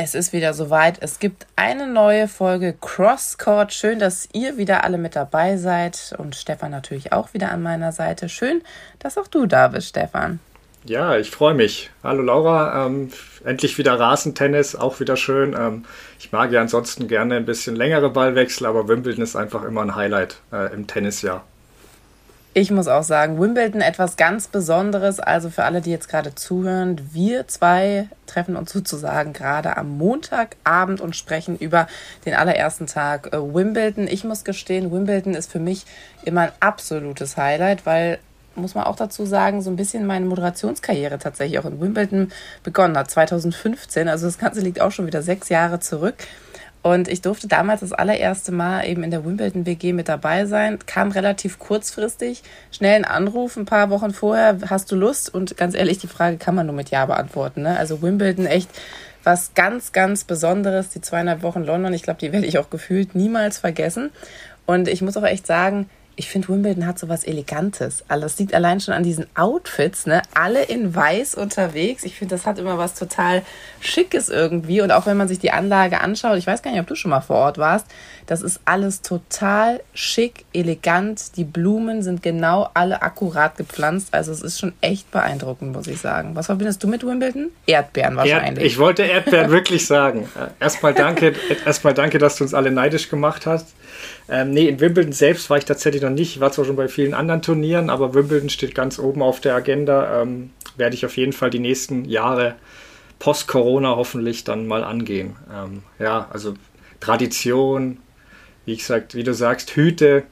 Es ist wieder soweit. Es gibt eine neue Folge Crosscourt. Schön, dass ihr wieder alle mit dabei seid und Stefan natürlich auch wieder an meiner Seite. Schön, dass auch du da bist, Stefan. Ja, ich freue mich. Hallo Laura, ähm, endlich wieder Rasentennis, auch wieder schön. Ähm, ich mag ja ansonsten gerne ein bisschen längere Ballwechsel, aber Wimbledon ist einfach immer ein Highlight äh, im Tennisjahr. Ich muss auch sagen, Wimbledon etwas ganz Besonderes. Also für alle, die jetzt gerade zuhören, wir zwei treffen uns sozusagen gerade am Montagabend und sprechen über den allerersten Tag äh, Wimbledon. Ich muss gestehen, Wimbledon ist für mich immer ein absolutes Highlight, weil muss man auch dazu sagen, so ein bisschen meine Moderationskarriere tatsächlich auch in Wimbledon begonnen hat, 2015. Also das Ganze liegt auch schon wieder sechs Jahre zurück. Und ich durfte damals das allererste Mal eben in der Wimbledon WG mit dabei sein. Kam relativ kurzfristig, schnell ein Anruf, ein paar Wochen vorher, hast du Lust? Und ganz ehrlich, die Frage kann man nur mit Ja beantworten. Ne? Also Wimbledon echt was ganz, ganz Besonderes. Die zweieinhalb Wochen London, ich glaube, die werde ich auch gefühlt niemals vergessen. Und ich muss auch echt sagen, ich finde, Wimbledon hat so was Elegantes. Also das liegt allein schon an diesen Outfits, ne? Alle in weiß unterwegs. Ich finde, das hat immer was total Schickes irgendwie. Und auch wenn man sich die Anlage anschaut, ich weiß gar nicht, ob du schon mal vor Ort warst, das ist alles total schick, elegant. Die Blumen sind genau alle akkurat gepflanzt. Also es ist schon echt beeindruckend, muss ich sagen. Was verbindest du mit Wimbledon? Erdbeeren wahrscheinlich. Erd ich wollte Erdbeeren wirklich sagen. Erstmal danke, erstmal danke, dass du uns alle neidisch gemacht hast. Ähm, nee, in Wimbledon selbst war ich tatsächlich noch nicht. Ich war zwar schon bei vielen anderen Turnieren, aber Wimbledon steht ganz oben auf der Agenda. Ähm, werde ich auf jeden Fall die nächsten Jahre post-Corona hoffentlich dann mal angehen. Ähm, ja, also Tradition, wie gesagt, wie du sagst, Hüte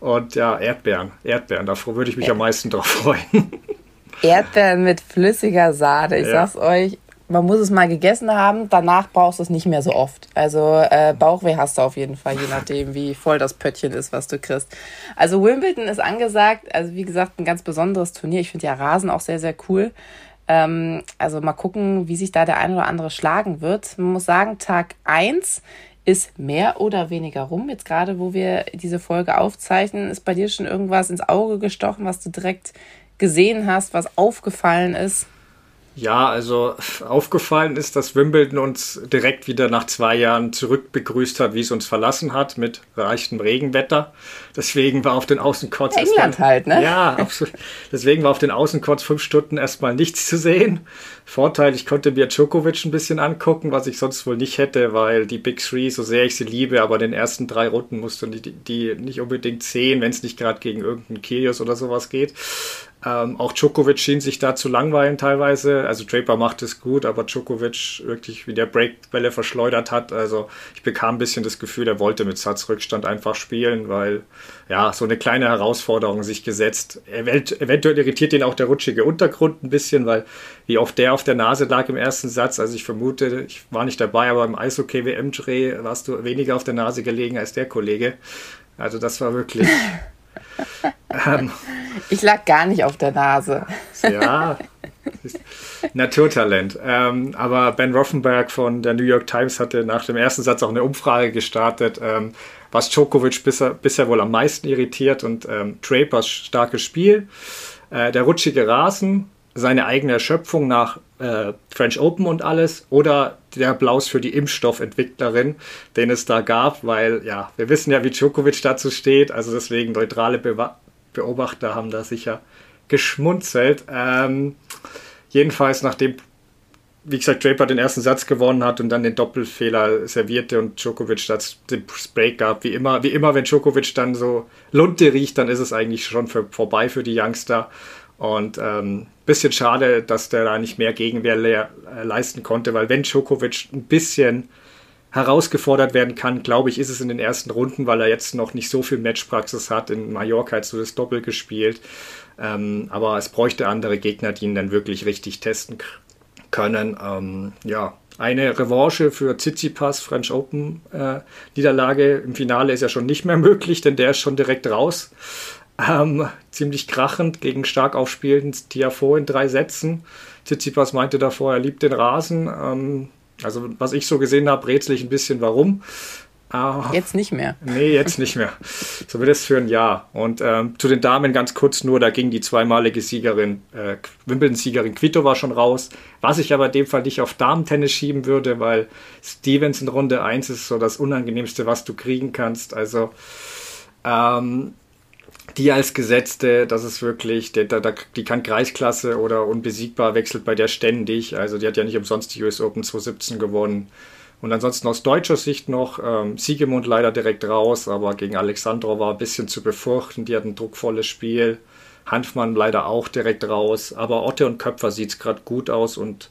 und ja, Erdbeeren. Erdbeeren, davor würde ich mich am meisten drauf freuen. Erdbeeren mit flüssiger Sahne. Ich ja. sag's euch, man muss es mal gegessen haben, danach brauchst du es nicht mehr so oft. Also äh, Bauchweh hast du auf jeden Fall, je nachdem, wie voll das Pöttchen ist, was du kriegst. Also Wimbledon ist angesagt, also wie gesagt, ein ganz besonderes Turnier. Ich finde ja Rasen auch sehr, sehr cool. Ähm, also mal gucken, wie sich da der ein oder andere schlagen wird. Man muss sagen, Tag eins ist mehr oder weniger rum. Jetzt gerade, wo wir diese Folge aufzeichnen, ist bei dir schon irgendwas ins Auge gestochen, was du direkt gesehen hast, was aufgefallen ist? Ja, also aufgefallen ist, dass Wimbledon uns direkt wieder nach zwei Jahren zurück begrüßt hat, wie es uns verlassen hat, mit reichtem Regenwetter. Deswegen war auf den Außencourts England erstmal, halt, ne? Ja, absolut. Deswegen war auf den Außencourts fünf Stunden erstmal nichts zu sehen. Vorteil, ich konnte mir Djokovic ein bisschen angucken, was ich sonst wohl nicht hätte, weil die Big Three, so sehr ich sie liebe, aber den ersten drei Runden musste die, die nicht unbedingt sehen, wenn es nicht gerade gegen irgendeinen Kyrgios oder sowas geht. Ähm, auch Djokovic schien sich da zu langweilen teilweise. Also Draper macht es gut, aber Djokovic wirklich wie der Breakbälle verschleudert hat. Also ich bekam ein bisschen das Gefühl, er wollte mit Satzrückstand einfach spielen, weil ja, so eine kleine Herausforderung sich gesetzt. Eventuell irritiert ihn auch der rutschige Untergrund ein bisschen, weil wie oft der auf der Nase lag im ersten Satz. Also ich vermute, ich war nicht dabei, aber im Eishockey-WM-Dreh warst du weniger auf der Nase gelegen als der Kollege. Also das war wirklich... ähm, ich lag gar nicht auf der Nase. ja, Naturtalent. Ähm, aber Ben Roffenberg von der New York Times hatte nach dem ersten Satz auch eine Umfrage gestartet, ähm, was Djokovic bisher, bisher wohl am meisten irritiert und ähm, Drapers starkes Spiel, äh, der rutschige Rasen, seine eigene Erschöpfung nach äh, French Open und alles oder der Applaus für die Impfstoffentwicklerin, den es da gab, weil ja, wir wissen ja, wie Djokovic dazu steht, also deswegen neutrale Be Beobachter haben da sicher geschmunzelt. Ähm, jedenfalls, nachdem, wie gesagt, Draper den ersten Satz gewonnen hat und dann den Doppelfehler servierte und Djokovic das den Break gab, wie immer, wie immer, wenn Djokovic dann so Lunte riecht, dann ist es eigentlich schon für, vorbei für die Youngster. Und ähm, bisschen schade, dass der da nicht mehr Gegenwehr le äh, leisten konnte, weil wenn Djokovic ein bisschen herausgefordert werden kann, glaube ich, ist es in den ersten Runden, weil er jetzt noch nicht so viel Matchpraxis hat. In Mallorca hat so das Doppel gespielt. Ähm, aber es bräuchte andere Gegner, die ihn dann wirklich richtig testen können. Ähm, ja, eine Revanche für Tsitsipas French Open äh, Niederlage im Finale ist ja schon nicht mehr möglich, denn der ist schon direkt raus. Ähm, ziemlich krachend gegen stark aufspielenden Tiafo in drei Sätzen. Tsitsipas meinte davor, er liebt den Rasen. Ähm, also was ich so gesehen habe, rätsel ich ein bisschen warum. Oh, jetzt nicht mehr. Nee, jetzt nicht mehr. Zumindest für ein Jahr. Und ähm, zu den Damen ganz kurz nur, da ging die zweimalige Siegerin, äh, Wimbledon-Siegerin Quito schon raus. Was ich aber in dem Fall nicht auf Damen-Tennis schieben würde, weil Stevens in Runde 1 ist so das Unangenehmste, was du kriegen kannst. Also ähm, die als Gesetzte, das ist wirklich, die, die kann Kreisklasse oder unbesiegbar, wechselt bei der ständig. Also die hat ja nicht umsonst die US Open 2017 gewonnen. Und ansonsten aus deutscher Sicht noch ähm, Siegemund leider direkt raus, aber gegen Alexandrov war ein bisschen zu befürchten. Die hat ein druckvolles Spiel. Hanfmann leider auch direkt raus. Aber Otte und Köpfer sieht es gerade gut aus und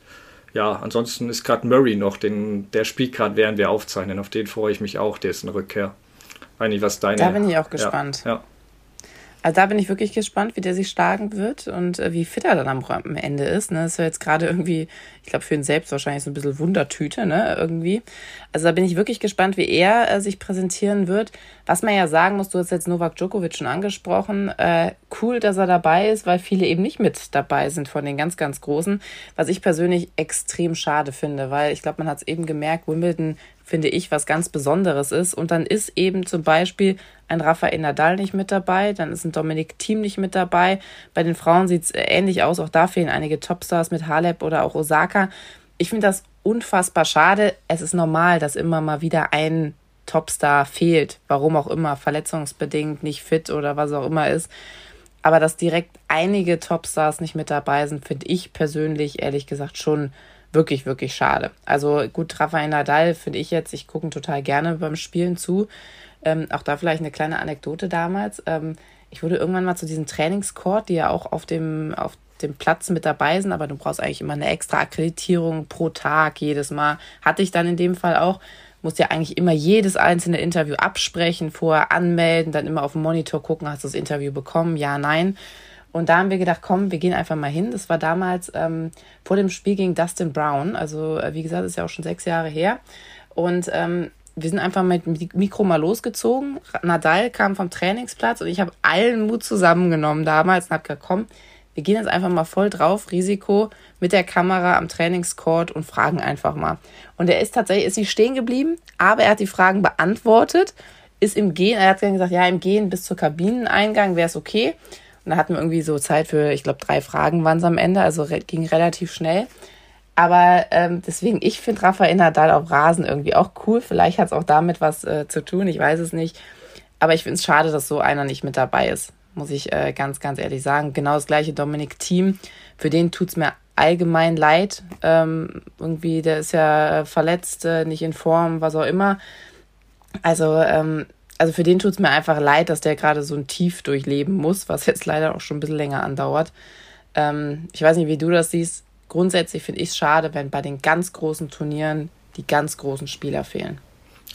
ja, ansonsten ist gerade Murray noch, den, der spielt gerade, während wir aufzeichnen. Auf den freue ich mich auch, der ist eine Rückkehr. Eigentlich, was deine. Da bin ich auch gespannt. Ja, ja. Also da bin ich wirklich gespannt, wie der sich schlagen wird und äh, wie fit er dann am, am Ende ist. Ne? Das ist ja jetzt gerade irgendwie, ich glaube, für ihn selbst wahrscheinlich so ein bisschen Wundertüte, ne, irgendwie. Also da bin ich wirklich gespannt, wie er äh, sich präsentieren wird. Was man ja sagen muss, du hast jetzt Novak Djokovic schon angesprochen. Äh, cool, dass er dabei ist, weil viele eben nicht mit dabei sind von den ganz, ganz Großen. Was ich persönlich extrem schade finde, weil ich glaube, man hat es eben gemerkt, Wimbledon finde ich, was ganz Besonderes ist. Und dann ist eben zum Beispiel ein Rafael Nadal nicht mit dabei, dann ist ein Dominik Thiem nicht mit dabei. Bei den Frauen sieht es ähnlich aus, auch da fehlen einige Topstars mit Halep oder auch Osaka. Ich finde das unfassbar schade. Es ist normal, dass immer mal wieder ein Topstar fehlt, warum auch immer, verletzungsbedingt, nicht fit oder was auch immer ist. Aber dass direkt einige Topstars nicht mit dabei sind, finde ich persönlich ehrlich gesagt schon wirklich, wirklich schade. Also gut, Rafael Nadal finde ich jetzt, ich gucke total gerne beim Spielen zu. Ähm, auch da vielleicht eine kleine Anekdote damals. Ähm, ich wurde irgendwann mal zu diesem Trainingscourt, die ja auch auf dem, auf dem Platz mit dabei sind, aber du brauchst eigentlich immer eine extra Akkreditierung pro Tag jedes Mal. Hatte ich dann in dem Fall auch. Musst ja eigentlich immer jedes einzelne Interview absprechen, vorher anmelden, dann immer auf dem Monitor gucken, hast du das Interview bekommen, ja, nein. Und da haben wir gedacht, komm, wir gehen einfach mal hin. Das war damals ähm, vor dem Spiel gegen Dustin Brown. Also, äh, wie gesagt, ist ja auch schon sechs Jahre her. Und ähm, wir sind einfach mit dem Mikro mal losgezogen. Nadal kam vom Trainingsplatz und ich habe allen Mut zusammengenommen damals und habe gesagt, komm, wir gehen jetzt einfach mal voll drauf, Risiko mit der Kamera am Trainingscourt und fragen einfach mal. Und er ist tatsächlich, ist nicht stehen geblieben, aber er hat die Fragen beantwortet, ist im Gehen, er hat dann gesagt, ja, im Gehen bis zur Kabineneingang wäre es okay. Und da hatten wir irgendwie so Zeit für, ich glaube, drei Fragen waren es am Ende, also re ging relativ schnell. Aber ähm, deswegen, ich finde Rafael Nadal auf Rasen irgendwie auch cool. Vielleicht hat es auch damit was äh, zu tun, ich weiß es nicht. Aber ich finde es schade, dass so einer nicht mit dabei ist, muss ich äh, ganz, ganz ehrlich sagen. Genau das gleiche Dominik Team. Für den tut es mir allgemein leid. Ähm, irgendwie, der ist ja verletzt, äh, nicht in Form, was auch immer. Also ähm, also für den tut es mir einfach leid, dass der gerade so ein Tief durchleben muss, was jetzt leider auch schon ein bisschen länger andauert. Ähm, ich weiß nicht, wie du das siehst. Grundsätzlich finde ich es schade, wenn bei den ganz großen Turnieren die ganz großen Spieler fehlen.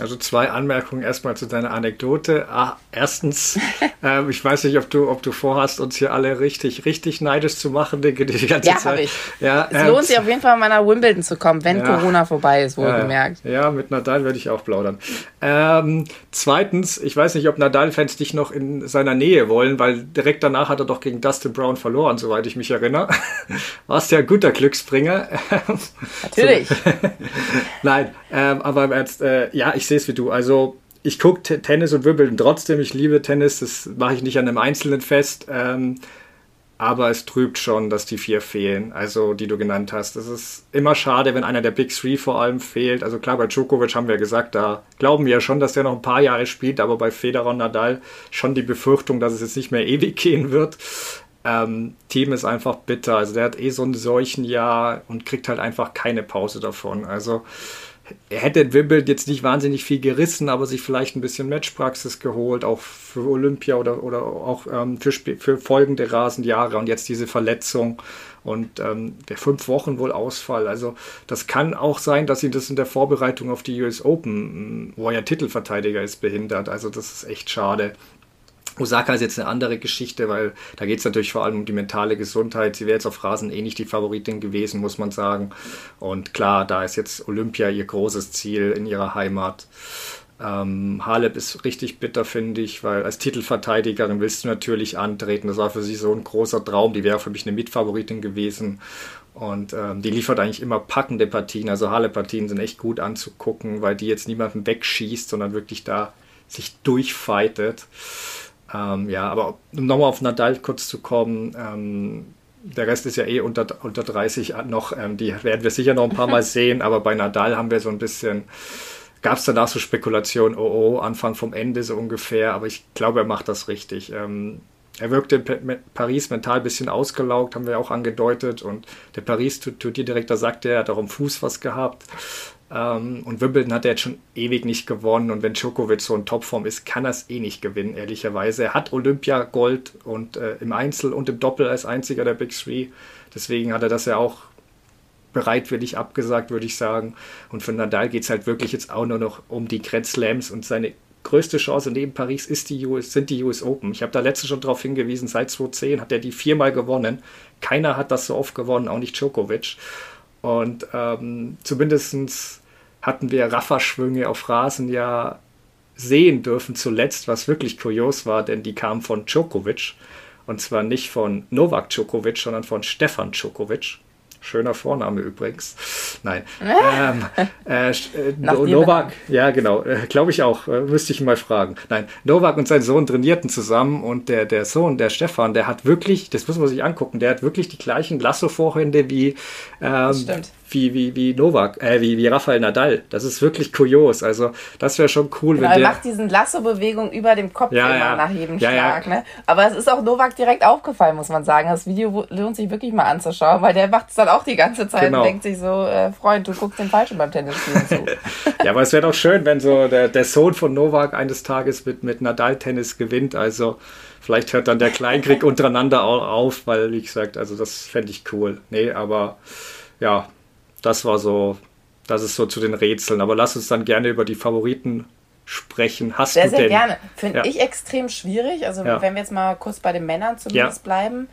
Also zwei Anmerkungen erstmal zu deiner Anekdote. Ah, erstens, ähm, ich weiß nicht, ob du, ob du vorhast, uns hier alle richtig, richtig neidisch zu machen, denke die ganze ja, Zeit. Ich. Ja, es ähm, lohnt sich auf jeden Fall mal nach Wimbledon zu kommen, wenn ja, Corona vorbei ist, wohlgemerkt. Ja, ja, mit Nadal werde ich auch plaudern. Ähm, zweitens, ich weiß nicht, ob Nadal-Fans dich noch in seiner Nähe wollen, weil direkt danach hat er doch gegen Dustin Brown verloren, soweit ich mich erinnere. Warst ja ein guter Glücksbringer. Natürlich. Nein, ähm, aber im äh, ja, ich sehe es wie du. Also ich gucke Tennis und Wimbledon trotzdem. Ich liebe Tennis. Das mache ich nicht an einem Einzelnen fest. Ähm, aber es trübt schon, dass die vier fehlen, also die du genannt hast. Es ist immer schade, wenn einer der Big Three vor allem fehlt. Also klar, bei Djokovic haben wir gesagt, da glauben wir ja schon, dass der noch ein paar Jahre spielt, aber bei Federer und Nadal schon die Befürchtung, dass es jetzt nicht mehr ewig gehen wird. Ähm, Team ist einfach bitter. Also der hat eh so ein Seuchenjahr und kriegt halt einfach keine Pause davon. Also er hätte Wimbledon jetzt nicht wahnsinnig viel gerissen, aber sich vielleicht ein bisschen Matchpraxis geholt, auch für Olympia oder, oder auch ähm, für, für folgende Rasenjahre und jetzt diese Verletzung und ähm, der fünf Wochen wohl Ausfall. Also das kann auch sein, dass ihn das in der Vorbereitung auf die US Open, wo er Titelverteidiger ist, behindert. Also das ist echt schade. Osaka ist jetzt eine andere Geschichte, weil da geht es natürlich vor allem um die mentale Gesundheit. Sie wäre jetzt auf Rasen eh nicht die Favoritin gewesen, muss man sagen. Und klar, da ist jetzt Olympia ihr großes Ziel in ihrer Heimat. Ähm, Halep ist richtig bitter, finde ich, weil als Titelverteidigerin willst du natürlich antreten. Das war für sie so ein großer Traum. Die wäre für mich eine Mitfavoritin gewesen. Und ähm, die liefert eigentlich immer packende Partien. Also Halep-Partien sind echt gut anzugucken, weil die jetzt niemanden wegschießt, sondern wirklich da sich durchfightet. Ähm, ja, aber um nochmal auf Nadal kurz zu kommen, ähm, der Rest ist ja eh unter, unter 30 noch, ähm, die werden wir sicher noch ein paar Mal sehen, aber bei Nadal haben wir so ein bisschen, gab es danach so Spekulationen, oh oh, Anfang vom Ende so ungefähr, aber ich glaube, er macht das richtig. Ähm, er wirkte in Paris mental ein bisschen ausgelaugt, haben wir auch angedeutet. Und der Paris-Turnierdirektor sagte, er hat auch am Fuß was gehabt. Ähm, und Wimbledon hat er jetzt schon ewig nicht gewonnen. Und wenn Djokovic so in Topform ist, kann er es eh nicht gewinnen, ehrlicherweise. Er hat Olympia Gold und äh, im Einzel und im Doppel als einziger der Big Three. Deswegen hat er das ja auch bereitwillig abgesagt, würde ich sagen. Und für Nadal geht es halt wirklich jetzt auch nur noch um die Grand Slams und seine größte Chance neben Paris ist die US, sind die US Open. Ich habe da letztens schon darauf hingewiesen, seit 2010 hat er die viermal gewonnen. Keiner hat das so oft gewonnen, auch nicht Djokovic. Und ähm, zumindest hatten wir Raffa-Schwünge auf Rasen ja sehen dürfen zuletzt, was wirklich kurios war, denn die kamen von Djokovic. Und zwar nicht von Novak Djokovic, sondern von Stefan Djokovic. Schöner Vorname übrigens. Nein. ähm, äh, äh Novak, ja genau, äh, glaube ich auch, äh, müsste ich ihn mal fragen. Nein, Novak und sein Sohn trainierten zusammen und der, der Sohn, der Stefan, der hat wirklich, das muss man sich angucken, der hat wirklich die gleichen Lasso-Vorhände wie ähm, Stimmt wie, wie, wie Novak, äh, wie, wie Rafael Nadal. Das ist wirklich kurios. Also, das wäre schon cool, genau, wenn der. Er macht diesen Lasso-Bewegung über dem Kopf ja, immer ja. nach jedem ja, Schlag. Ne? Aber es ist auch Novak direkt aufgefallen, muss man sagen. Das Video lohnt sich wirklich mal anzuschauen, weil der macht es dann auch die ganze Zeit genau. und denkt sich so, äh, Freund, du guckst den Falschen beim Tennisspielen zu. ja, aber es wäre doch schön, wenn so der, der Sohn von Novak eines Tages mit, mit Nadal-Tennis gewinnt. Also, vielleicht hört dann der Kleinkrieg untereinander auch auf, weil, wie gesagt, also das fände ich cool. Nee, aber ja, das war so, das ist so zu den Rätseln. Aber lass uns dann gerne über die Favoriten sprechen. Hast sehr, du sehr denn? gerne. Finde ja. ich extrem schwierig. Also ja. wenn wir jetzt mal kurz bei den Männern zumindest ja. bleiben.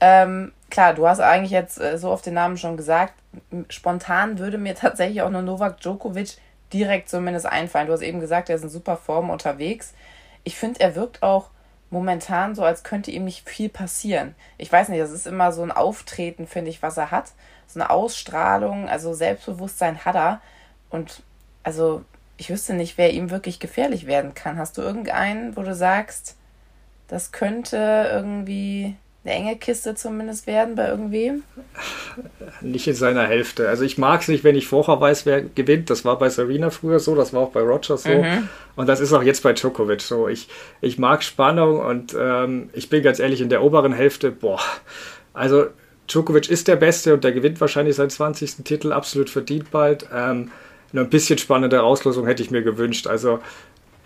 Ähm, klar, du hast eigentlich jetzt äh, so auf den Namen schon gesagt. Spontan würde mir tatsächlich auch nur Novak Djokovic direkt zumindest einfallen. Du hast eben gesagt, er ist in super Form unterwegs. Ich finde, er wirkt auch momentan so, als könnte ihm nicht viel passieren. Ich weiß nicht, das ist immer so ein Auftreten, finde ich, was er hat so eine Ausstrahlung, also Selbstbewusstsein hat er. Und also ich wüsste nicht, wer ihm wirklich gefährlich werden kann. Hast du irgendeinen, wo du sagst, das könnte irgendwie eine enge Kiste zumindest werden bei irgendwem? Nicht in seiner Hälfte. Also ich mag es nicht, wenn ich vorher weiß, wer gewinnt. Das war bei Serena früher so, das war auch bei Rogers so. Mhm. Und das ist auch jetzt bei Djokovic so. Ich, ich mag Spannung und ähm, ich bin ganz ehrlich, in der oberen Hälfte, boah, also Djokovic ist der Beste und der gewinnt wahrscheinlich seinen 20. Titel absolut verdient bald. Ähm, nur ein bisschen spannende Auslosung hätte ich mir gewünscht. Also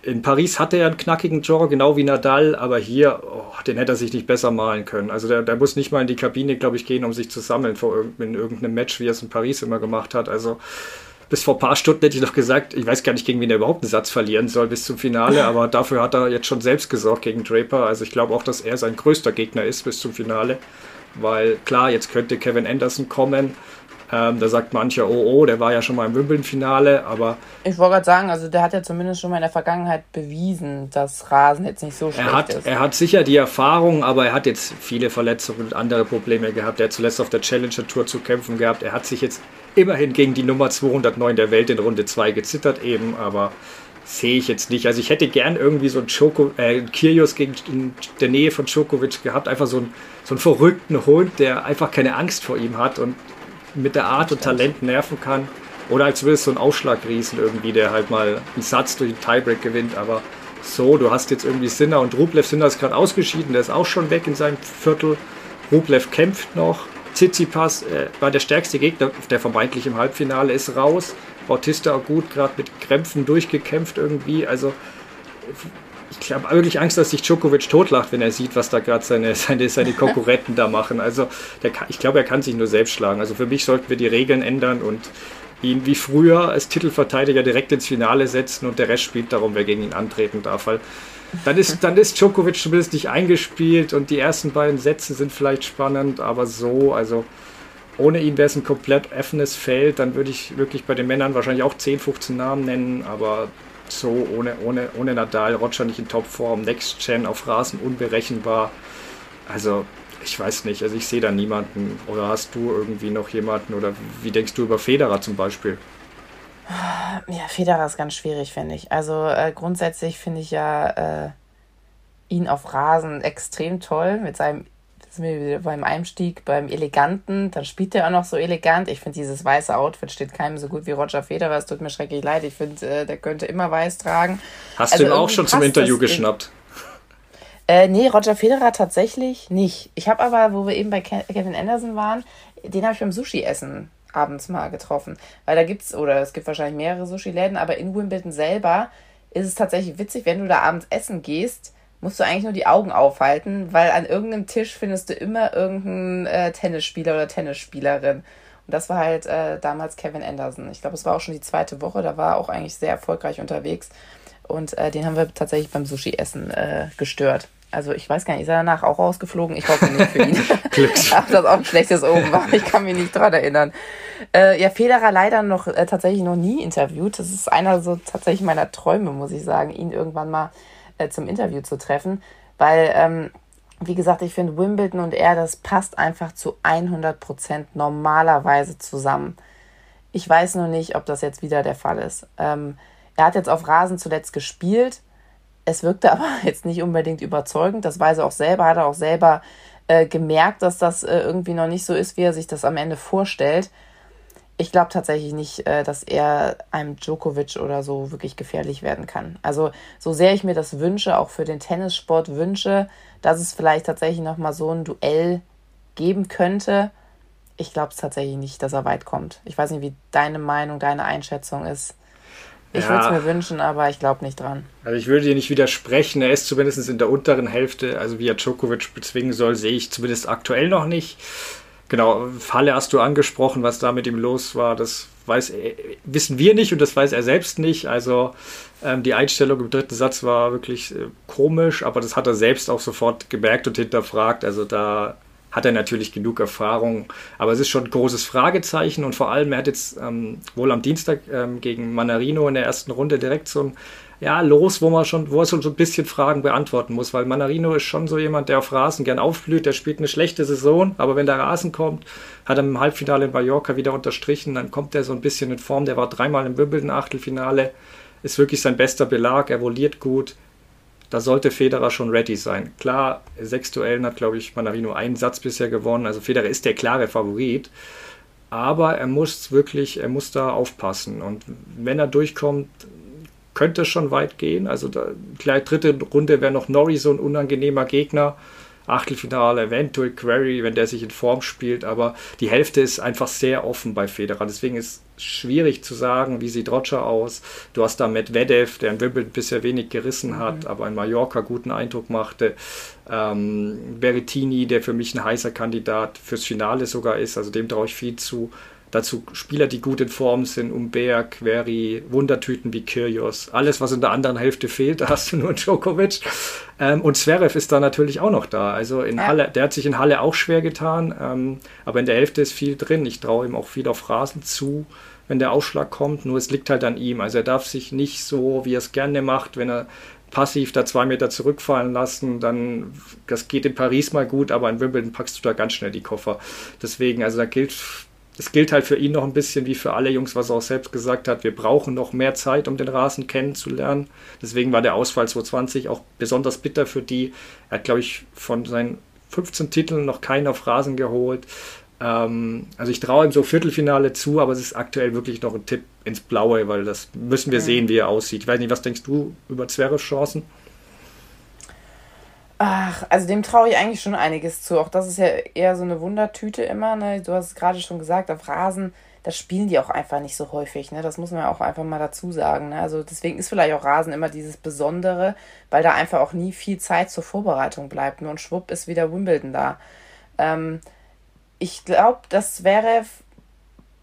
in Paris hatte er einen knackigen Draw, genau wie Nadal, aber hier, oh, den hätte er sich nicht besser malen können. Also der, der muss nicht mal in die Kabine, glaube ich, gehen, um sich zu sammeln vor in irgendeinem Match, wie er es in Paris immer gemacht hat. Also bis vor ein paar Stunden hätte ich noch gesagt, ich weiß gar nicht, gegen wen er überhaupt einen Satz verlieren soll bis zum Finale, aber dafür hat er jetzt schon selbst gesorgt gegen Draper. Also ich glaube auch, dass er sein größter Gegner ist bis zum Finale weil klar, jetzt könnte Kevin Anderson kommen. Ähm, da sagt mancher, oh, oh, der war ja schon mal im Wimbledon-Finale, aber. Ich wollte gerade sagen, also der hat ja zumindest schon mal in der Vergangenheit bewiesen, dass Rasen jetzt nicht so schlecht er hat, ist. Er hat sicher die Erfahrung, aber er hat jetzt viele Verletzungen und andere Probleme gehabt. Er hat zuletzt auf der Challenger Tour zu kämpfen gehabt. Er hat sich jetzt immerhin gegen die Nummer 209 der Welt in Runde 2 gezittert eben, aber sehe ich jetzt nicht. Also ich hätte gern irgendwie so einen Choko, äh, Kyrgios gegen in der Nähe von Djokovic gehabt, einfach so einen, so einen verrückten Hund, der einfach keine Angst vor ihm hat und mit der Art und Talent nerven kann. Oder als würdest so ein Ausschlagriesen irgendwie, der halt mal einen Satz durch den Tiebreak gewinnt, aber so, du hast jetzt irgendwie Sinner und Rublev Sinner ist gerade ausgeschieden, der ist auch schon weg in seinem Viertel. Rublev kämpft noch. Tsitsipas äh, war der stärkste Gegner, der vermeintlich im Halbfinale ist raus. Bautista auch gut, gerade mit Krämpfen durchgekämpft irgendwie. Also ich habe wirklich Angst, dass sich Djokovic totlacht, wenn er sieht, was da gerade seine, seine, seine Konkurrenten da machen. Also der, ich glaube, er kann sich nur selbst schlagen. Also für mich sollten wir die Regeln ändern und ihn wie früher als Titelverteidiger direkt ins Finale setzen und der Rest spielt darum, wer gegen ihn antreten darf. Weil dann ist, dann ist Djokovic zumindest nicht eingespielt und die ersten beiden Sätze sind vielleicht spannend, aber so, also ohne ihn wäre es ein komplett offenes Feld. Dann würde ich wirklich bei den Männern wahrscheinlich auch 10, 15 Namen nennen, aber so ohne, ohne, ohne Nadal, Roger nicht in Topform, Next Gen auf Rasen unberechenbar. Also ich weiß nicht, also ich sehe da niemanden. Oder hast du irgendwie noch jemanden? Oder wie denkst du über Federer zum Beispiel? Ja, Federer ist ganz schwierig, finde ich. Also äh, grundsätzlich finde ich ja äh, ihn auf Rasen extrem toll mit seinem beim Einstieg, beim Eleganten. Dann spielt er auch noch so elegant. Ich finde, dieses weiße Outfit steht keinem so gut wie Roger Federer. Es tut mir schrecklich leid. Ich finde, äh, der könnte immer weiß tragen. Hast also du ihn auch schon zum Interview geschnappt? Äh, nee, Roger Federer tatsächlich nicht. Ich habe aber, wo wir eben bei Kevin Anderson waren, den habe ich beim Sushi-Essen abends mal getroffen. Weil da gibt's, oder es gibt wahrscheinlich mehrere Sushi-Läden, aber in Wimbledon selber ist es tatsächlich witzig, wenn du da abends essen gehst, musst du eigentlich nur die Augen aufhalten, weil an irgendeinem Tisch findest du immer irgendeinen äh, Tennisspieler oder Tennisspielerin. Und das war halt äh, damals Kevin Anderson. Ich glaube, es war auch schon die zweite Woche, da war er auch eigentlich sehr erfolgreich unterwegs. Und äh, den haben wir tatsächlich beim Sushi-Essen äh, gestört. Also ich weiß gar nicht, ist er danach auch rausgeflogen? Ich hoffe nicht für ihn. Glücks. Ach, das auch ein schlechtes Oben war. Ich kann mich nicht dran erinnern. Äh, ja, Federer leider noch äh, tatsächlich noch nie interviewt. Das ist einer so tatsächlich meiner Träume, muss ich sagen, ihn irgendwann mal äh, zum Interview zu treffen, weil, ähm, wie gesagt, ich finde Wimbledon und er, das passt einfach zu 100 Prozent normalerweise zusammen. Ich weiß nur nicht, ob das jetzt wieder der Fall ist. Ähm, er hat jetzt auf Rasen zuletzt gespielt. Es wirkte aber jetzt nicht unbedingt überzeugend. Das weiß er auch selber, hat er auch selber äh, gemerkt, dass das äh, irgendwie noch nicht so ist, wie er sich das am Ende vorstellt ich glaube tatsächlich nicht, äh, dass er einem Djokovic oder so wirklich gefährlich werden kann. Also so sehr ich mir das wünsche, auch für den Tennissport wünsche, dass es vielleicht tatsächlich nochmal so ein Duell geben könnte. Ich glaube es tatsächlich nicht, dass er weit kommt. Ich weiß nicht, wie deine Meinung, deine Einschätzung ist. Ich ja. würde es mir wünschen, aber ich glaube nicht dran. Also ich würde dir nicht widersprechen. Er ist zumindest in der unteren Hälfte. Also wie er Djokovic bezwingen soll, sehe ich zumindest aktuell noch nicht. Genau, Falle hast du angesprochen, was da mit ihm los war. Das weiß, wissen wir nicht und das weiß er selbst nicht. Also ähm, die Einstellung im dritten Satz war wirklich äh, komisch, aber das hat er selbst auch sofort gemerkt und hinterfragt. Also da hat er natürlich genug Erfahrung. Aber es ist schon ein großes Fragezeichen und vor allem, er hat jetzt ähm, wohl am Dienstag ähm, gegen Manarino in der ersten Runde direkt so ein ja, los, wo man schon, wo er so ein bisschen Fragen beantworten muss, weil Manarino ist schon so jemand, der auf Rasen gern aufblüht, der spielt eine schlechte Saison, aber wenn der Rasen kommt, hat er im Halbfinale in Mallorca wieder unterstrichen, dann kommt er so ein bisschen in Form, der war dreimal im Wimbledon Achtelfinale, ist wirklich sein bester Belag, er voliert gut, da sollte Federer schon ready sein. Klar, sechs Duellen hat, glaube ich, Manarino einen Satz bisher gewonnen, also Federer ist der klare Favorit, aber er muss wirklich, er muss da aufpassen und wenn er durchkommt, könnte schon weit gehen. Also da, gleich dritte Runde wäre noch Norrie so ein unangenehmer Gegner. Achtelfinale, eventuell Query, wenn der sich in Form spielt, aber die Hälfte ist einfach sehr offen bei Federer. Deswegen ist es schwierig zu sagen, wie sieht Roger aus. Du hast da Medvedev, der in Wimbledon bisher wenig gerissen hat, mhm. aber in Mallorca guten Eindruck machte. Ähm, Berrettini, der für mich ein heißer Kandidat fürs Finale sogar ist, also dem traue ich viel zu. Dazu Spieler, die gut in Form sind, Umberg, Query, Wundertüten wie Kyrgios. Alles, was in der anderen Hälfte fehlt, da hast du nur Djokovic. Ähm, und Zverev ist da natürlich auch noch da. Also in ja. Halle, der hat sich in Halle auch schwer getan, ähm, aber in der Hälfte ist viel drin. Ich traue ihm auch viel auf Rasen zu, wenn der Ausschlag kommt. Nur es liegt halt an ihm. Also er darf sich nicht so, wie er es gerne macht, wenn er passiv da zwei Meter zurückfallen lassen, dann, das geht in Paris mal gut, aber in Wimbledon packst du da ganz schnell die Koffer. Deswegen, also da gilt es gilt halt für ihn noch ein bisschen wie für alle Jungs, was er auch selbst gesagt hat. Wir brauchen noch mehr Zeit, um den Rasen kennenzulernen. Deswegen war der Ausfall 2020 auch besonders bitter für die. Er hat, glaube ich, von seinen 15 Titeln noch keinen auf Rasen geholt. Ähm, also ich traue ihm so Viertelfinale zu, aber es ist aktuell wirklich noch ein Tipp ins Blaue, weil das müssen wir sehen, wie er aussieht. Ich weiß nicht, was denkst du über Zverevs Chancen? Ach, also dem traue ich eigentlich schon einiges zu. Auch das ist ja eher so eine Wundertüte immer. Ne? Du hast es gerade schon gesagt, auf Rasen, da spielen die auch einfach nicht so häufig. Ne? Das muss man ja auch einfach mal dazu sagen. Ne? Also deswegen ist vielleicht auch Rasen immer dieses Besondere, weil da einfach auch nie viel Zeit zur Vorbereitung bleibt. Nur ein schwupp ist wieder Wimbledon da. Ähm, ich glaube, das wäre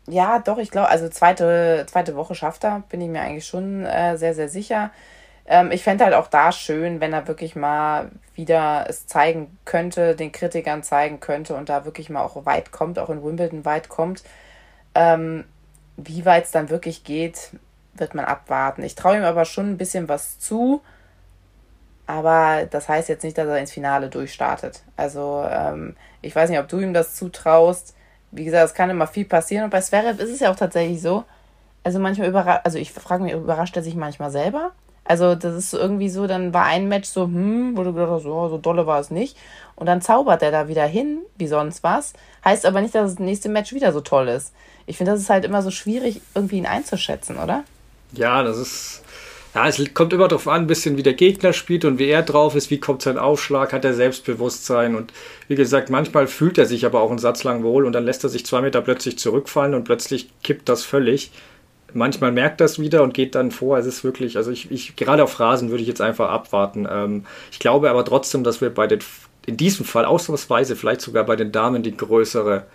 ja, doch, ich glaube, also zweite, zweite Woche schafft er, bin ich mir eigentlich schon äh, sehr, sehr sicher. Ähm, ich fände halt auch da schön, wenn er wirklich mal wieder es zeigen könnte, den Kritikern zeigen könnte und da wirklich mal auch weit kommt, auch in Wimbledon weit kommt. Ähm, wie weit es dann wirklich geht, wird man abwarten. Ich traue ihm aber schon ein bisschen was zu. Aber das heißt jetzt nicht, dass er ins Finale durchstartet. Also ähm, ich weiß nicht, ob du ihm das zutraust. Wie gesagt, es kann immer viel passieren. Und bei Zverev ist es ja auch tatsächlich so. Also manchmal überrascht, also ich frage mich, überrascht er sich manchmal selber? Also das ist irgendwie so, dann war ein Match so, hm, wo du gedacht hast, so, so dolle war es nicht. Und dann zaubert er da wieder hin, wie sonst was. Heißt aber nicht, dass das nächste Match wieder so toll ist. Ich finde, das ist halt immer so schwierig, irgendwie ihn einzuschätzen, oder? Ja, das ist. Ja, es kommt immer darauf an, ein bisschen wie der Gegner spielt und wie er drauf ist, wie kommt sein Aufschlag, hat er Selbstbewusstsein und wie gesagt, manchmal fühlt er sich aber auch einen Satz lang wohl und dann lässt er sich zwei Meter plötzlich zurückfallen und plötzlich kippt das völlig manchmal merkt das wieder und geht dann vor. Es ist wirklich, also ich, ich gerade auf Rasen würde ich jetzt einfach abwarten. Ähm, ich glaube aber trotzdem, dass wir bei den, in diesem Fall ausnahmsweise vielleicht sogar bei den Damen die größere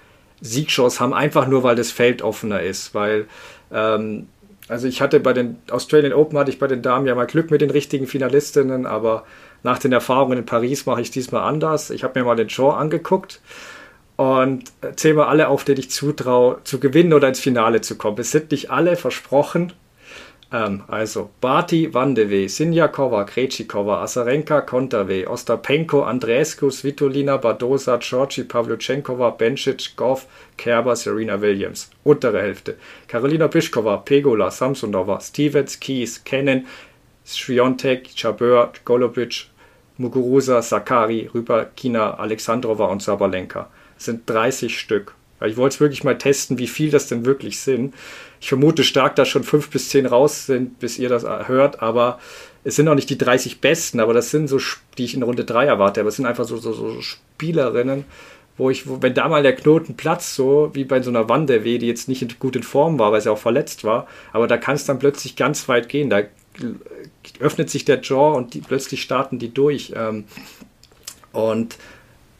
Siegchance haben, einfach nur weil das Feld offener ist, weil ähm, also ich hatte bei den Australian Open hatte ich bei den Damen ja mal Glück mit den richtigen Finalistinnen, aber nach den Erfahrungen in Paris mache ich diesmal anders. Ich habe mir mal den Show angeguckt und zähl mal alle auf, denen ich zutraue, zu gewinnen oder ins Finale zu kommen. Es sind nicht alle versprochen. Ähm, also Barty, Vandewe, Sinjakova, Krejcikova, Asarenka, Konterwe, Ostapenko, Andreescu, Svitolina, Badosa, Georgi, Pavlyuchenkova, Bencic, Goff, Kerber, Serena Williams. Untere Hälfte. Karolina Pischkova, Pegola, Samsonova, Stevens, Kies, Kennen, Sviontek, Chabeur, Golobic, Muguruza, Sakari, Rybakina, Alexandrova und Sabalenka sind 30 Stück. Ich wollte es wirklich mal testen, wie viel das denn wirklich sind. Ich vermute stark, dass schon fünf bis zehn raus sind, bis ihr das hört, aber es sind auch nicht die 30 besten, aber das sind so, die ich in Runde 3 erwarte. Aber es sind einfach so, so, so Spielerinnen, wo ich, wo, wenn da mal der Knoten platzt, so wie bei so einer Wanderweh, die jetzt nicht in, gut in Form war, weil sie auch verletzt war, aber da kann es dann plötzlich ganz weit gehen. Da öffnet sich der Jaw und die, plötzlich starten die durch. Ähm, und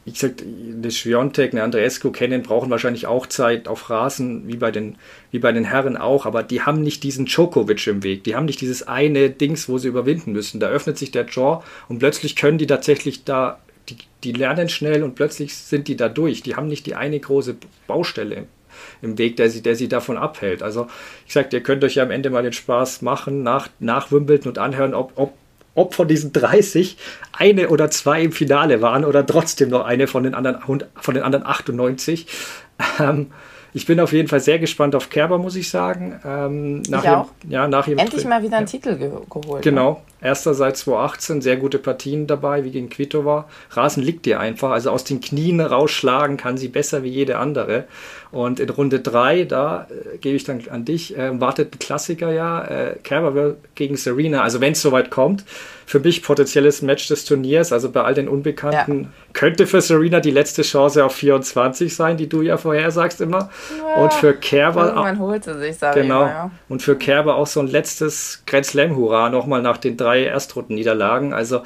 wie gesagt, eine Schwiontek, eine Andreescu kennen, brauchen wahrscheinlich auch Zeit auf Rasen, wie bei, den, wie bei den Herren auch, aber die haben nicht diesen Djokovic im Weg. Die haben nicht dieses eine Dings, wo sie überwinden müssen. Da öffnet sich der Jaw und plötzlich können die tatsächlich da, die, die lernen schnell und plötzlich sind die da durch. Die haben nicht die eine große Baustelle im Weg, der sie, der sie davon abhält. Also, ich sag, ihr könnt euch ja am Ende mal den Spaß machen, nach, nach Wimbledon und anhören, ob, ob ob von diesen 30 eine oder zwei im Finale waren oder trotzdem noch eine von den anderen, von den anderen 98. Ähm, ich bin auf jeden Fall sehr gespannt auf Kerber, muss ich sagen. Ähm, nach ich auch. ja, nach ihm, Endlich mal wieder einen ja. Titel ge geholt. Genau. Erster seit 2018, sehr gute Partien dabei, wie gegen Kvitova. Rasen liegt ihr einfach, also aus den Knien rausschlagen kann sie besser wie jede andere. Und in Runde 3, da äh, gebe ich dann an dich, äh, wartet ein Klassiker ja, äh, Kerber gegen Serena. Also wenn es soweit kommt, für mich potenzielles Match des Turniers, also bei all den Unbekannten, ja. könnte für Serena die letzte Chance auf 24 sein, die du ja vorher sagst immer. Ja, und für Kerber. Man holt sie sich, sage genau, ich mal, ja. Und für Kerber auch so ein letztes Grand Slam-Hurra nochmal nach den drei Erstrundenniederlagen. Also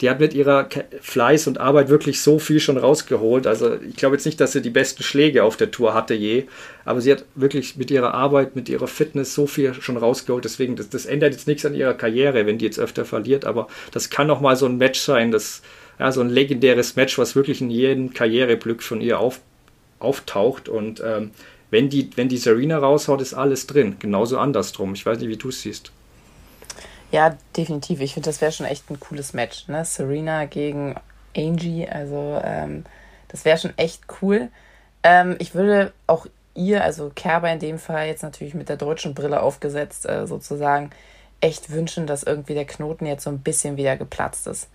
die hat mit ihrer Fleiß und Arbeit wirklich so viel schon rausgeholt. Also ich glaube jetzt nicht, dass sie die besten Schläge auf der Tour hatte je, aber sie hat wirklich mit ihrer Arbeit, mit ihrer Fitness so viel schon rausgeholt. Deswegen, das, das ändert jetzt nichts an ihrer Karriere, wenn die jetzt öfter verliert, aber das kann noch mal so ein Match sein, das, ja, so ein legendäres Match, was wirklich in jedem Karriereglück von ihr auf, auftaucht und ähm, wenn die, wenn die Serena raushaut, ist alles drin. Genauso andersrum. Ich weiß nicht, wie du es siehst. Ja, definitiv. Ich finde, das wäre schon echt ein cooles Match. Ne? Serena gegen Angie. Also, ähm, das wäre schon echt cool. Ähm, ich würde auch ihr, also Kerber in dem Fall, jetzt natürlich mit der deutschen Brille aufgesetzt, äh, sozusagen, echt wünschen, dass irgendwie der Knoten jetzt so ein bisschen wieder geplatzt ist.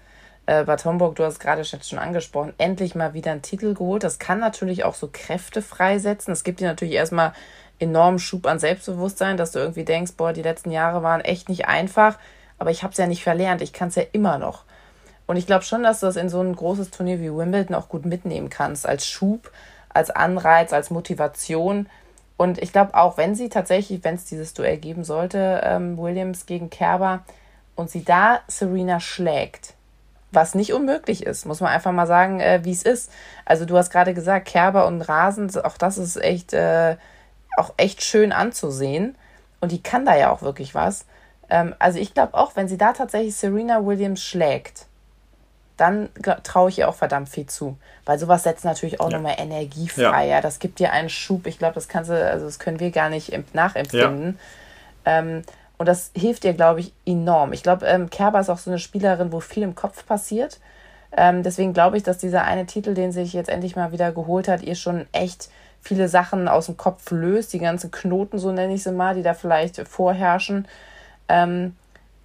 Äh, Bad Homburg, du hast gerade schon angesprochen, endlich mal wieder einen Titel geholt. Das kann natürlich auch so Kräfte freisetzen. Es gibt dir natürlich erstmal enormen Schub an Selbstbewusstsein, dass du irgendwie denkst, boah, die letzten Jahre waren echt nicht einfach, aber ich habe es ja nicht verlernt, ich kann es ja immer noch. Und ich glaube schon, dass du das in so ein großes Turnier wie Wimbledon auch gut mitnehmen kannst, als Schub, als Anreiz, als Motivation. Und ich glaube auch, wenn sie tatsächlich, wenn es dieses Duell geben sollte, ähm, Williams gegen Kerber, und sie da Serena schlägt, was nicht unmöglich ist, muss man einfach mal sagen, äh, wie es ist. Also du hast gerade gesagt, Kerber und Rasen, auch das ist echt äh, auch echt schön anzusehen. Und die kann da ja auch wirklich was. Ähm, also ich glaube auch, wenn sie da tatsächlich Serena Williams schlägt, dann traue ich ihr auch verdammt viel zu. Weil sowas setzt natürlich auch ja. nochmal Energie frei. Ja. Das gibt dir einen Schub. Ich glaube, das kannst du, also das können wir gar nicht nachempfinden. Ja. Ähm, Und das hilft ihr, glaube ich, enorm. Ich glaube, ähm, Kerber ist auch so eine Spielerin, wo viel im Kopf passiert. Ähm, deswegen glaube ich, dass dieser eine Titel, den sie sich jetzt endlich mal wieder geholt hat, ihr schon echt viele Sachen aus dem Kopf löst, die ganzen Knoten, so nenne ich sie mal, die da vielleicht vorherrschen. Ähm,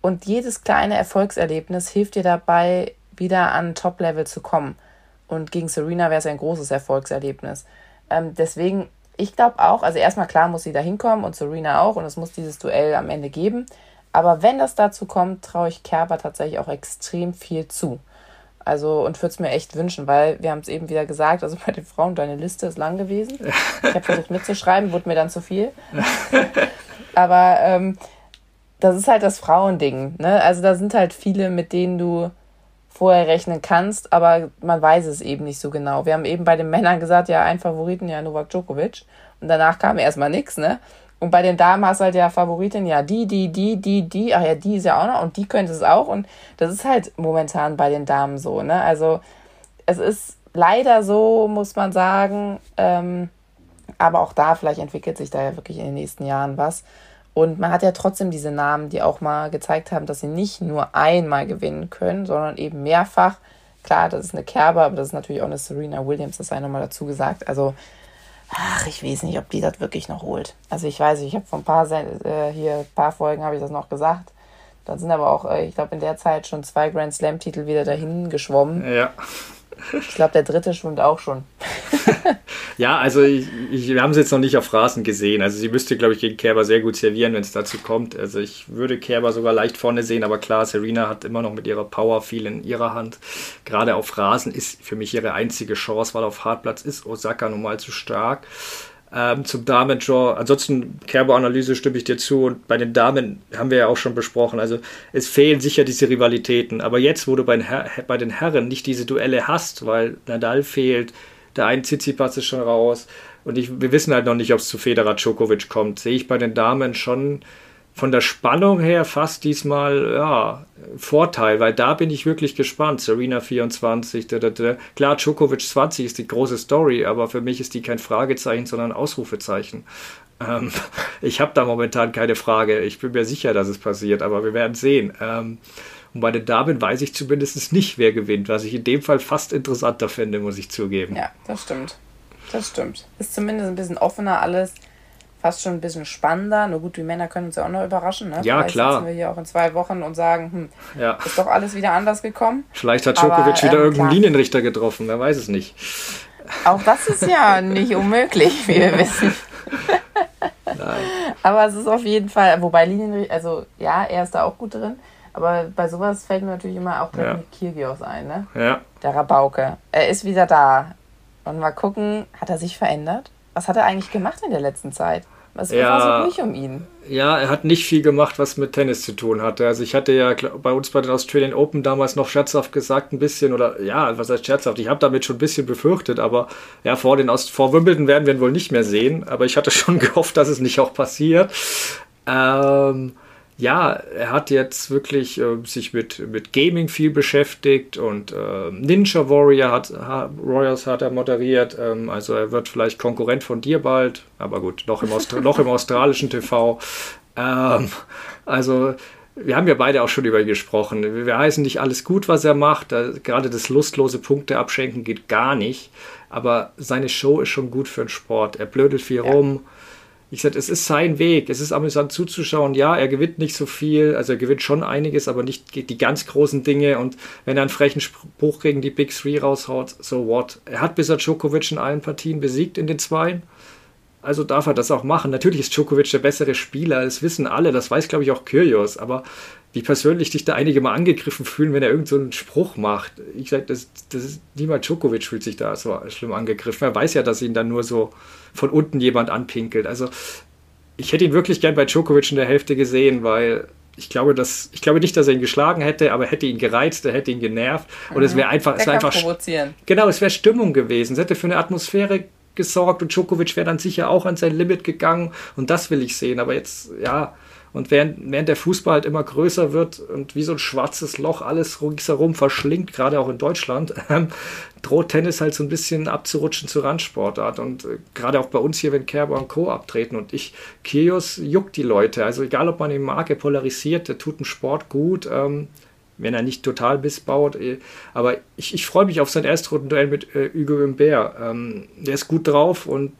und jedes kleine Erfolgserlebnis hilft dir dabei, wieder an Top-Level zu kommen. Und gegen Serena wäre es ein großes Erfolgserlebnis. Ähm, deswegen, ich glaube auch, also erstmal klar muss sie da hinkommen und Serena auch und es muss dieses Duell am Ende geben. Aber wenn das dazu kommt, traue ich Kerber tatsächlich auch extrem viel zu. Also und würde es mir echt wünschen, weil wir haben es eben wieder gesagt, also bei den Frauen, deine Liste ist lang gewesen. Ich habe versucht mitzuschreiben, wurde mir dann zu viel. Aber ähm, das ist halt das Frauending. Ne? Also da sind halt viele, mit denen du vorher rechnen kannst, aber man weiß es eben nicht so genau. Wir haben eben bei den Männern gesagt, ja, ein Favoriten, ja, Novak Djokovic. Und danach kam erstmal nichts, ne? Und bei den Damen hast du halt ja Favoritin, ja, die, die, die, die, die, ach ja, die ist ja auch noch und die könnte es auch. Und das ist halt momentan bei den Damen so, ne? Also es ist leider so, muss man sagen. Ähm, aber auch da, vielleicht entwickelt sich da ja wirklich in den nächsten Jahren was. Und man hat ja trotzdem diese Namen, die auch mal gezeigt haben, dass sie nicht nur einmal gewinnen können, sondern eben mehrfach. Klar, das ist eine Kerbe, aber das ist natürlich auch eine Serena Williams, das sei nochmal dazu gesagt. Also Ach, ich weiß nicht, ob die das wirklich noch holt. Also ich weiß, ich habe vor ein paar äh, hier paar Folgen habe ich das noch gesagt. Dann sind aber auch, äh, ich glaube, in der Zeit schon zwei Grand Slam-Titel wieder dahin geschwommen. Ja. Ich glaube, der dritte schwimmt auch schon. ja, also ich, ich, wir haben es jetzt noch nicht auf Rasen gesehen. Also sie müsste, glaube ich, gegen Kerber sehr gut servieren, wenn es dazu kommt. Also ich würde Kerber sogar leicht vorne sehen, aber klar, Serena hat immer noch mit ihrer Power viel in ihrer Hand. Gerade auf Rasen ist für mich ihre einzige Chance, weil auf Hartplatz ist Osaka nun mal zu stark ähm, zum Damen-Draw. Ansonsten, Kerber-Analyse stimme ich dir zu. Und bei den Damen haben wir ja auch schon besprochen. Also, es fehlen sicher diese Rivalitäten. Aber jetzt, wo du bei den, Her bei den Herren nicht diese Duelle hast, weil Nadal fehlt, der ein Tsitsipas ist schon raus. Und ich, wir wissen halt noch nicht, ob es zu Federer Djokovic kommt. Sehe ich bei den Damen schon von der Spannung her fast diesmal ja, Vorteil, weil da bin ich wirklich gespannt. Serena 24, da, da, da. klar, Djokovic 20 ist die große Story, aber für mich ist die kein Fragezeichen, sondern Ausrufezeichen. Ähm, ich habe da momentan keine Frage. Ich bin mir sicher, dass es passiert, aber wir werden sehen. Ähm, und bei den Damen weiß ich zumindest nicht, wer gewinnt, was ich in dem Fall fast interessanter finde, muss ich zugeben. Ja, das stimmt. Das stimmt. Ist zumindest ein bisschen offener alles fast schon ein bisschen spannender. Nur gut, die Männer können uns ja auch noch überraschen. Ne? Ja, Vielleicht klar. sitzen wir hier auch in zwei Wochen und sagen, hm, ja. ist doch alles wieder anders gekommen. Vielleicht hat Djokovic wieder ähm, irgendeinen Linienrichter getroffen, wer weiß es nicht. Auch das ist ja nicht unmöglich, wie wir wissen. Nein. Aber es ist auf jeden Fall, wobei Linienrichter, also ja, er ist da auch gut drin. Aber bei sowas fällt mir natürlich immer auch der ja. Kirgios ein, ne? Ja. Der Rabauke. Er ist wieder da. Und mal gucken, hat er sich verändert? Was hat er eigentlich gemacht in der letzten Zeit? Es ja, war so ruhig um ihn. Ja, er hat nicht viel gemacht, was mit Tennis zu tun hatte. Also ich hatte ja bei uns bei den Australian Open damals noch scherzhaft gesagt, ein bisschen, oder ja, was heißt scherzhaft? Ich habe damit schon ein bisschen befürchtet, aber ja, vor, den Aus vor Wimbledon werden wir ihn wohl nicht mehr sehen. Aber ich hatte schon gehofft, dass es nicht auch passiert. Ähm, ja, er hat jetzt wirklich äh, sich mit, mit Gaming viel beschäftigt und äh, Ninja Warrior hat, ha, Warriors hat er moderiert. Ähm, also er wird vielleicht Konkurrent von dir bald, aber gut, noch im, Austra noch im australischen TV. Ähm, also wir haben ja beide auch schon über ihn gesprochen. Wir, heißen nicht alles gut, was er macht. Gerade das lustlose Punkte abschenken geht gar nicht. Aber seine Show ist schon gut für den Sport. Er blödelt viel ja. rum ich sagte, es ist sein Weg. Es ist amüsant zuzuschauen. Ja, er gewinnt nicht so viel. Also er gewinnt schon einiges, aber nicht die ganz großen Dinge. Und wenn er einen frechen Spruch gegen die Big Three raushaut, so what? Er hat bisher Djokovic in allen Partien besiegt, in den zwei. Also darf er das auch machen. Natürlich ist Djokovic der bessere Spieler, das wissen alle, das weiß, glaube ich, auch Kyrgios. Aber wie persönlich dich da einige mal angegriffen fühlen, wenn er irgendeinen so Spruch macht. Ich sage, das, das ist, niemand Djokovic fühlt sich da so schlimm angegriffen. Er weiß ja, dass ihn dann nur so von unten jemand anpinkelt. Also ich hätte ihn wirklich gern bei Djokovic in der Hälfte gesehen, weil ich glaube, dass, ich glaube nicht, dass er ihn geschlagen hätte, aber hätte ihn gereizt, er hätte ihn genervt. Und mhm. es wäre einfach, Der es wäre einfach. Provozieren. Genau, es wäre Stimmung gewesen. Es hätte für eine Atmosphäre gesorgt und Djokovic wäre dann sicher auch an sein Limit gegangen. Und das will ich sehen. Aber jetzt, ja, Und während, während der Fußball halt immer größer wird und wie so ein schwarzes Loch alles ringsherum verschlingt, gerade auch in Deutschland, ähm, droht Tennis halt so ein bisschen abzurutschen zur Randsportart. Und äh, gerade auch bei uns hier, wenn Kerber und Co. abtreten und ich, Kyrgios juckt die Leute. Also egal, ob man ihn mag, er polarisiert, der tut den Sport gut. Ähm, wenn er nicht total missbaut. Äh, aber ich, ich freue mich auf sein Erstrundenduell mit äh, Hugo Imbert. Ähm, der ist gut drauf und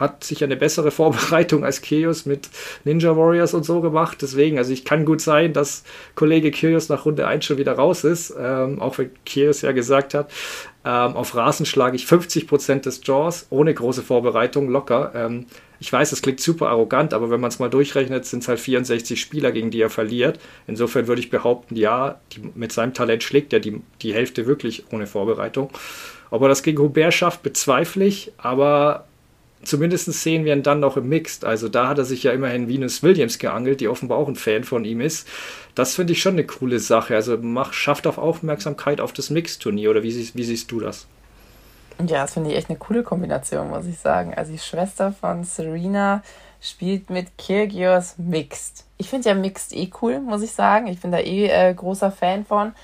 hat sich eine bessere Vorbereitung als Kyrgios mit Ninja Warriors und so gemacht. Deswegen, also ich kann gut sein, dass Kollege Kyrgios nach Runde 1 schon wieder raus ist, ähm, auch wenn Kyrgios ja gesagt hat, ähm, auf Rasen schlage ich 50% des Jaws ohne große Vorbereitung locker. Ähm, ich weiß, es klingt super arrogant, aber wenn man es mal durchrechnet, sind es halt 64 Spieler, gegen die er verliert. Insofern würde ich behaupten, ja, die, mit seinem Talent schlägt er die, die Hälfte wirklich ohne Vorbereitung. Ob er das gegen Hubert schafft, bezweifle ich, aber zumindest sehen wir ihn dann noch im Mixed. Also da hat er sich ja immerhin Venus Williams geangelt, die offenbar auch ein Fan von ihm ist. Das finde ich schon eine coole Sache. Also mach, schafft auf Aufmerksamkeit auf das Mixed-Turnier oder wie, wie siehst du das? Ja, das finde ich echt eine coole Kombination, muss ich sagen. Also die Schwester von Serena spielt mit Kyrgios Mixed. Ich finde ja Mixed eh cool, muss ich sagen. Ich bin da eh äh, großer Fan von,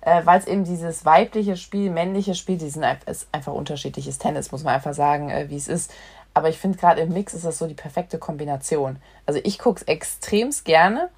äh, weil es eben dieses weibliche Spiel, männliche Spiel, die sind ist einfach unterschiedliches Tennis, muss man einfach sagen, äh, wie es ist. Aber ich finde gerade im Mix ist das so die perfekte Kombination. Also ich gucke es extremst gerne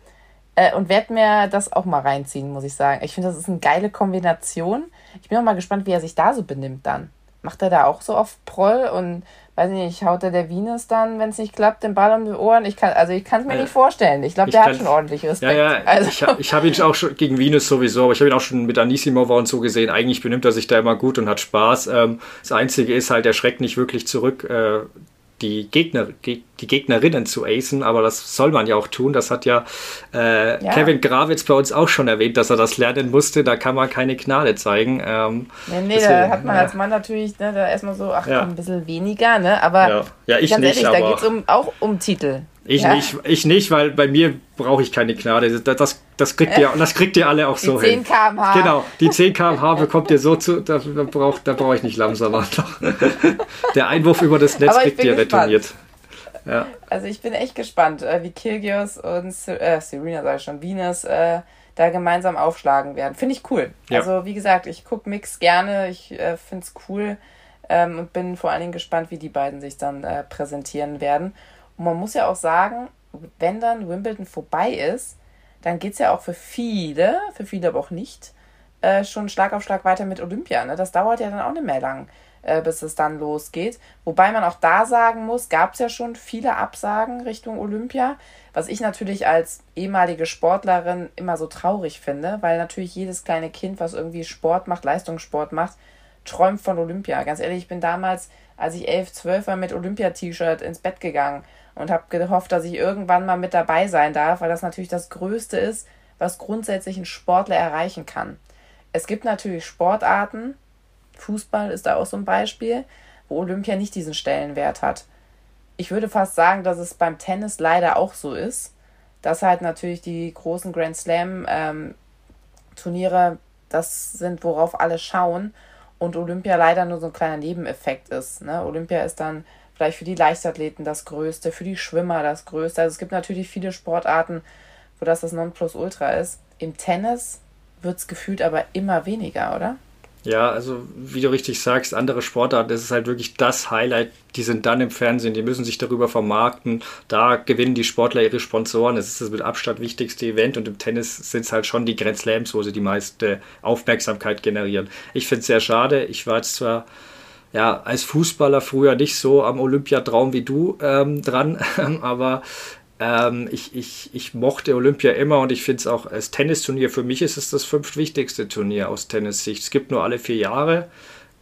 äh, und werde mir das auch mal reinziehen, muss ich sagen. Ich finde, das ist eine geile Kombination. Ich bin auch mal gespannt, wie er sich da so benimmt dann macht er da auch so oft Proll und weiß nicht, haut er der Venus dann, wenn es nicht klappt, den Ball um die Ohren? Ich kann, also ich kann es mir äh, nicht vorstellen. Ich glaube, der hat schon ordentlich Respekt. Ja, ja, also. ich habe ich hab ihn auch schon gegen Venus sowieso, aber ich habe ihn auch schon mit Anisimova und so gesehen. Eigentlich benimmt er sich da immer gut und hat Spaß. Ähm, das Einzige ist halt, er schreckt nicht wirklich zurück. Die, Gegner, die Gegnerinnen zu acen, aber das soll man ja auch tun. Das hat ja, äh, ja. Kevin Gravitz bei uns auch schon erwähnt, dass er das lernen musste. Da kann man keine Gnade zeigen. Ähm, nee, nee deswegen, da hat man ja. als Mann natürlich ne, da erstmal so, ach ja. ein bisschen weniger, ne? aber ja, ja ich ganz nicht, ehrlich, da geht es um, auch um Titel. Ich, ja? nicht, ich nicht, weil bei mir brauche ich keine Gnade. Das, das, das, kriegt ihr, das kriegt ihr alle auch die so 10 hin. 10 km/h. Genau, die 10 km/h bekommt ihr so zu, da, da brauche da brauch ich nicht langsamer. Der Einwurf über das Netz kriegt ihr retourniert. Ja. Also ich bin echt gespannt, äh, wie Kyrgios und äh, Serena, sage ich schon, Venus äh, da gemeinsam aufschlagen werden. Finde ich cool. Ja. Also wie gesagt, ich gucke Mix gerne, ich äh, finde es cool ähm, und bin vor allen Dingen gespannt, wie die beiden sich dann äh, präsentieren werden. Und man muss ja auch sagen, wenn dann Wimbledon vorbei ist, dann geht es ja auch für viele, für viele aber auch nicht, äh, schon Schlag auf Schlag weiter mit Olympia. Ne? Das dauert ja dann auch nicht mehr lang, äh, bis es dann losgeht. Wobei man auch da sagen muss, gab es ja schon viele Absagen Richtung Olympia, was ich natürlich als ehemalige Sportlerin immer so traurig finde, weil natürlich jedes kleine Kind, was irgendwie Sport macht, Leistungssport macht, träumt von Olympia. Ganz ehrlich, ich bin damals, als ich elf, zwölf war, mit Olympia-T-Shirt ins Bett gegangen und habe gehofft, dass ich irgendwann mal mit dabei sein darf, weil das natürlich das Größte ist, was grundsätzlich ein Sportler erreichen kann. Es gibt natürlich Sportarten, Fußball ist da auch so ein Beispiel, wo Olympia nicht diesen Stellenwert hat. Ich würde fast sagen, dass es beim Tennis leider auch so ist, dass halt natürlich die großen Grand Slam ähm, Turniere das sind, worauf alle schauen und Olympia leider nur so ein kleiner Nebeneffekt ist. Ne? Olympia ist dann vielleicht für die Leichtathleten das Größte, für die Schwimmer das Größte. Also es gibt natürlich viele Sportarten, wo das das Nonplusultra ist. Im Tennis wird es gefühlt aber immer weniger, oder? Ja, also wie du richtig sagst, andere Sportarten, das ist halt wirklich das Highlight. Die sind dann im Fernsehen, die müssen sich darüber vermarkten. Da gewinnen die Sportler ihre Sponsoren. Das ist das mit Abstand wichtigste Event und im Tennis sind es halt schon die Grand Slams, wo sie die meiste Aufmerksamkeit generieren. Ich finde es sehr schade. Ich war jetzt zwar ja, als Fußballer früher nicht so am Olympiatraum wie du ähm, dran, aber ähm, ich, ich, ich mochte Olympia immer und ich finde es auch als Tennisturnier, für mich ist es das fünftwichtigste Turnier aus Tennissicht. Es gibt nur alle vier Jahre.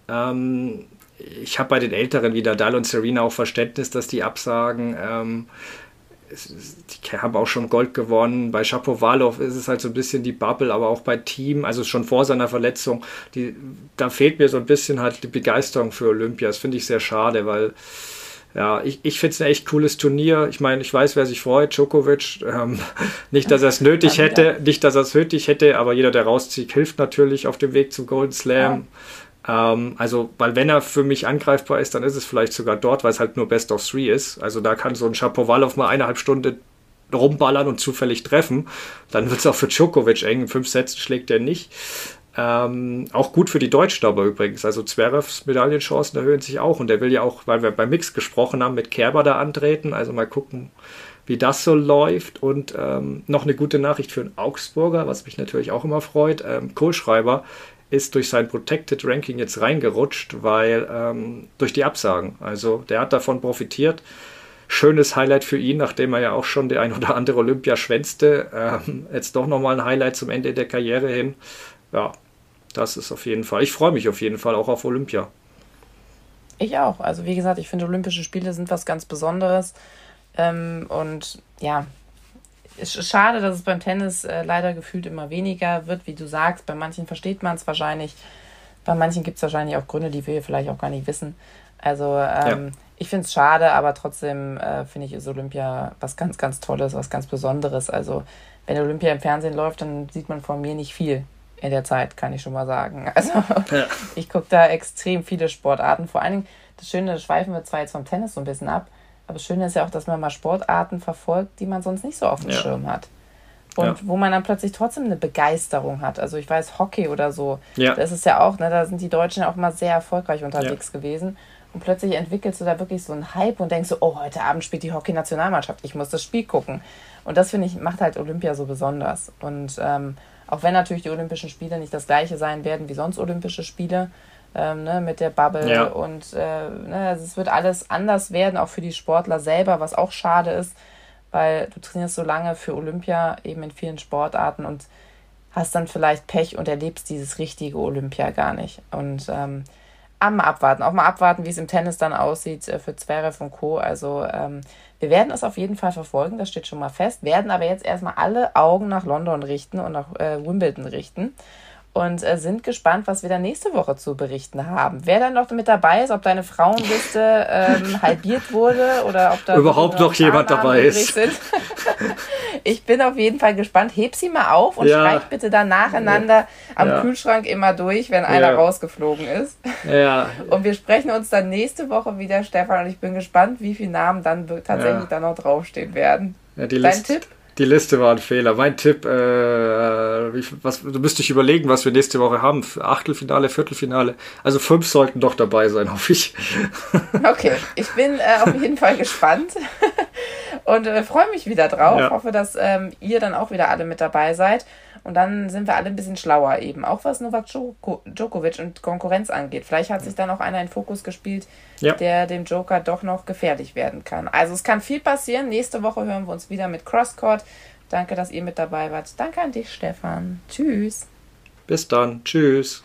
Ähm, ich habe bei den Älteren wie Nadal und Serena auch Verständnis, dass die absagen. Ähm, die haben auch schon Gold gewonnen. Bei Shapovalov ist es halt so ein bisschen die Bubble, aber auch bei Team, also schon vor seiner Verletzung, die, da fehlt mir so ein bisschen halt die Begeisterung für Olympia. Das finde ich sehr schade, weil ja, ich, ich finde es ein echt cooles Turnier. Ich meine, ich weiß, wer sich freut, Djokovic. Ähm, nicht, dass er es nötig hätte, nicht, dass er es nötig hätte, aber jeder, der rauszieht, hilft natürlich auf dem Weg zum Golden Slam. Ja. Ähm, also, weil wenn er für mich angreifbar ist, dann ist es vielleicht sogar dort, weil es halt nur Best of Three ist. Also da kann so ein Shapovalov mal eineinhalb Stunden rumballern und zufällig treffen. Dann wird es auch für Djokovic eng. In fünf Sätzen schlägt er nicht. Ähm, auch gut für die Deutschen aber übrigens. Also Zverevs Medaillenchancen erhöhen sich auch. Und der will ja auch, weil wir beim Mix gesprochen haben, mit Kerber da antreten. Also mal gucken, wie das so läuft. Und ähm, noch eine gute Nachricht für einen Augsburger, was mich natürlich auch immer freut. Ähm, Kohlschreiber ist durch sein Protected Ranking jetzt reingerutscht, weil ähm, durch die Absagen. Also der hat davon profitiert. Schönes Highlight für ihn, nachdem er ja auch schon die ein oder andere Olympia schwänzte. Ähm, jetzt doch nochmal ein Highlight zum Ende der Karriere hin. Ja, das ist auf jeden Fall. Ich freue mich auf jeden Fall auch auf Olympia. Ich auch. Also wie gesagt, ich finde Olympische Spiele sind was ganz Besonderes. Ähm, und ja, es ist schade, dass es beim Tennis äh, leider gefühlt immer weniger wird, wie du sagst. Bei manchen versteht man es wahrscheinlich. Bei manchen gibt es wahrscheinlich auch Gründe, die wir vielleicht auch gar nicht wissen. Also ähm, ja. ich finde es schade, aber trotzdem äh, finde ich, ist Olympia was ganz, ganz Tolles, was ganz Besonderes. Also wenn Olympia im Fernsehen läuft, dann sieht man von mir nicht viel in der Zeit, kann ich schon mal sagen. Also ja. ich gucke da extrem viele Sportarten. Vor allen Dingen, das Schöne, das schweifen wir zwar jetzt vom Tennis so ein bisschen ab, aber das Schöne ist ja auch, dass man mal Sportarten verfolgt, die man sonst nicht so auf dem ja. Schirm hat. Und ja. wo man dann plötzlich trotzdem eine Begeisterung hat. Also ich weiß, Hockey oder so, ja. das ist ja auch, ne, da sind die Deutschen auch mal sehr erfolgreich unterwegs gewesen. Und plötzlich entwickelst du da wirklich so einen Hype und denkst so, oh, heute Abend spielt die Hockey-Nationalmannschaft, ich muss das Spiel gucken. Und das, finde ich, macht halt Olympia so besonders. Und ähm, auch wenn natürlich die Olympischen Spiele nicht das gleiche sein werden wie sonst Olympische Spiele, ähm, ne, mit der Bubble ja. und äh, ne, also es wird alles anders werden, auch für die Sportler selber, was auch schade ist, weil du trainierst so lange für Olympia eben in vielen Sportarten und hast dann vielleicht Pech und erlebst dieses richtige Olympia gar nicht. Und ähm, mal abwarten, auch mal abwarten, wie es im Tennis dann aussieht äh, für Zverev und Co. Also ähm, wir werden es auf jeden Fall verfolgen, das steht schon mal fest, werden aber jetzt erstmal alle Augen nach London richten und nach äh, Wimbledon richten und äh, sind gespannt, was wir dann nächste Woche zu berichten haben. Wer dann noch mit dabei ist, ob deine Frauenliste ähm, halbiert wurde oder ob da überhaupt noch jemand dabei ist. ich bin auf jeden Fall gespannt. Heb sie mal auf und ja. schreib bitte dann nacheinander ja. am ja. Kühlschrank immer durch, wenn einer rausgeflogen ist. Ja. Und wir sprechen uns dann nächste Woche wieder, Stefan, und ich bin gespannt, wie viele Namen dann tatsächlich da noch draufstehen werden. Ja, Dein List, Tipp? Die Liste war ein Fehler. Mein Tipp, äh, wie, was, du müsst dich überlegen, was wir nächste Woche haben. Achtelfinale, Viertelfinale. Also fünf sollten doch dabei sein, hoffe ich. Okay, ich bin äh, auf jeden Fall gespannt und äh, freue mich wieder drauf. Ja. Hoffe, dass ähm, ihr dann auch wieder alle mit dabei seid. Und dann sind wir alle ein bisschen schlauer eben, auch was Novak Djokovic und Konkurrenz angeht. Vielleicht hat sich dann auch einer in Fokus gespielt, ja. der dem Joker doch noch gefährlich werden kann. Also es kann viel passieren. Nächste Woche hören wir uns wieder mit Crosscourt. Danke, dass ihr mit dabei wart. Danke an dich, Stefan. Tschüss. Bis dann. Tschüss.